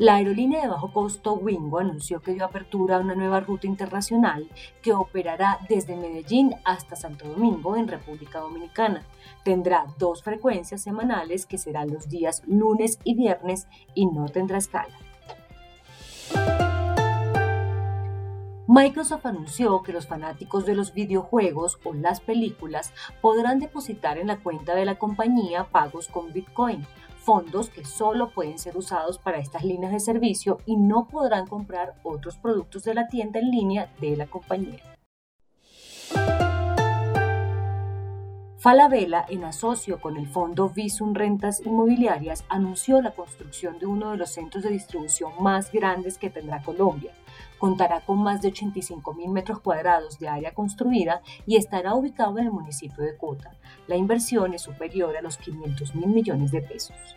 La aerolínea de bajo costo Wingo anunció que dio apertura a una nueva ruta internacional que operará desde Medellín hasta Santo Domingo en República Dominicana. Tendrá dos frecuencias semanales que serán los días lunes y viernes y no tendrá escala. Microsoft anunció que los fanáticos de los videojuegos o las películas podrán depositar en la cuenta de la compañía pagos con Bitcoin, fondos que solo pueden ser usados para estas líneas de servicio y no podrán comprar otros productos de la tienda en línea de la compañía. Falabella, en asocio con el fondo Visum Rentas Inmobiliarias, anunció la construcción de uno de los centros de distribución más grandes que tendrá Colombia. Contará con más de 85 mil metros cuadrados de área construida y estará ubicado en el municipio de Cota. La inversión es superior a los 500 mil millones de pesos.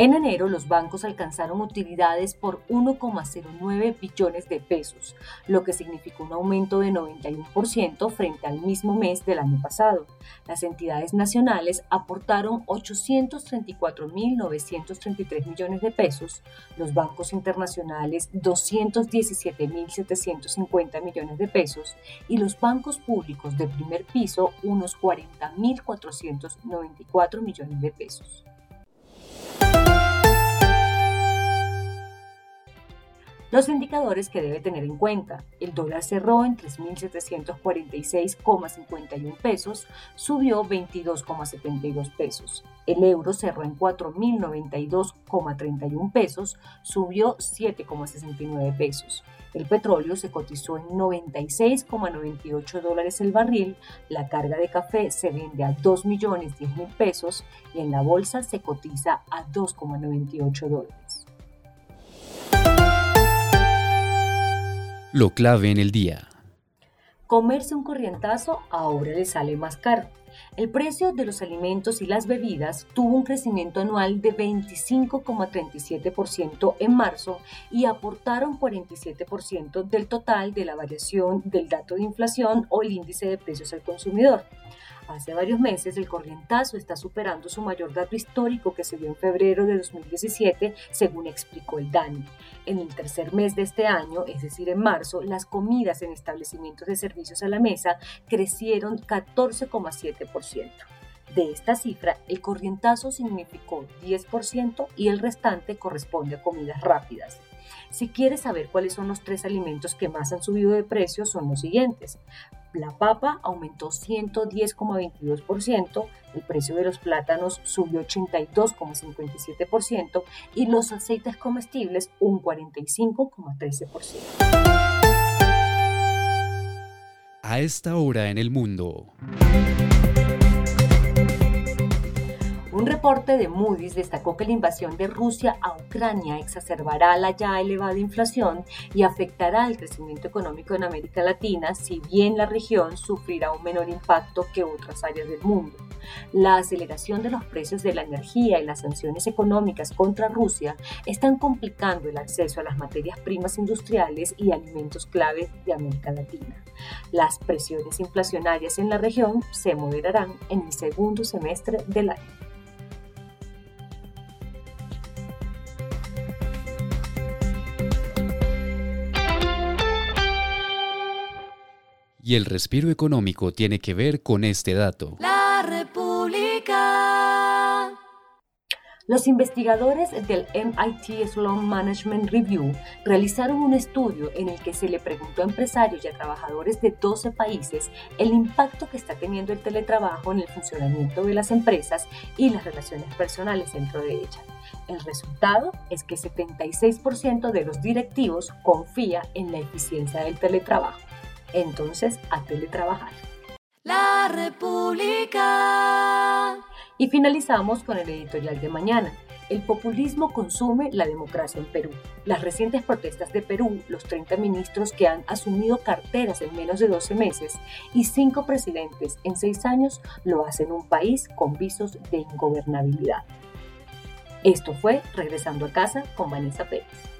En enero, los bancos alcanzaron utilidades por 1,09 billones de pesos, lo que significó un aumento de 91% frente al mismo mes del año pasado. Las entidades nacionales aportaron 834.933 millones de pesos, los bancos internacionales 217.750 millones de pesos y los bancos públicos de primer piso unos 40.494 millones de pesos. Los indicadores que debe tener en cuenta. El dólar cerró en 3.746,51 pesos, subió 22,72 pesos. El euro cerró en 4.092,31 pesos, subió 7,69 pesos. El petróleo se cotizó en 96,98 dólares el barril, la carga de café se vende a 2 millones 10 mil pesos y en la bolsa se cotiza a 2,98 dólares. Lo clave en el día. Comerse un corrientazo ahora le sale más caro. El precio de los alimentos y las bebidas tuvo un crecimiento anual de 25,37% en marzo y aportaron 47% del total de la variación del dato de inflación o el índice de precios al consumidor. Hace varios meses el corrientazo está superando su mayor dato histórico que se dio en febrero de 2017, según explicó el DANI. En el tercer mes de este año, es decir, en marzo, las comidas en establecimientos de servicios a la mesa crecieron 14,7%. De esta cifra, el corrientazo significó 10% y el restante corresponde a comidas rápidas. Si quieres saber cuáles son los tres alimentos que más han subido de precio, son los siguientes. La papa aumentó 110,22%, el precio de los plátanos subió 82,57% y los aceites comestibles un 45,13%. A esta hora en el mundo. Un reporte de Moody's destacó que la invasión de Rusia a Ucrania exacerbará la ya elevada inflación y afectará el crecimiento económico en América Latina, si bien la región sufrirá un menor impacto que otras áreas del mundo. La aceleración de los precios de la energía y las sanciones económicas contra Rusia están complicando el acceso a las materias primas industriales y alimentos clave de América Latina. Las presiones inflacionarias en la región se moderarán en el segundo semestre del año. Y el respiro económico tiene que ver con este dato. La República. Los investigadores del MIT Sloan Management Review realizaron un estudio en el que se le preguntó a empresarios y a trabajadores de 12 países el impacto que está teniendo el teletrabajo en el funcionamiento de las empresas y las relaciones personales dentro de ellas. El resultado es que 76% de los directivos confía en la eficiencia del teletrabajo. Entonces, a teletrabajar. La República. Y finalizamos con el editorial de mañana. El populismo consume la democracia en Perú. Las recientes protestas de Perú, los 30 ministros que han asumido carteras en menos de 12 meses y 5 presidentes en 6 años lo hacen un país con visos de ingobernabilidad. Esto fue Regresando a casa con Vanessa Pérez.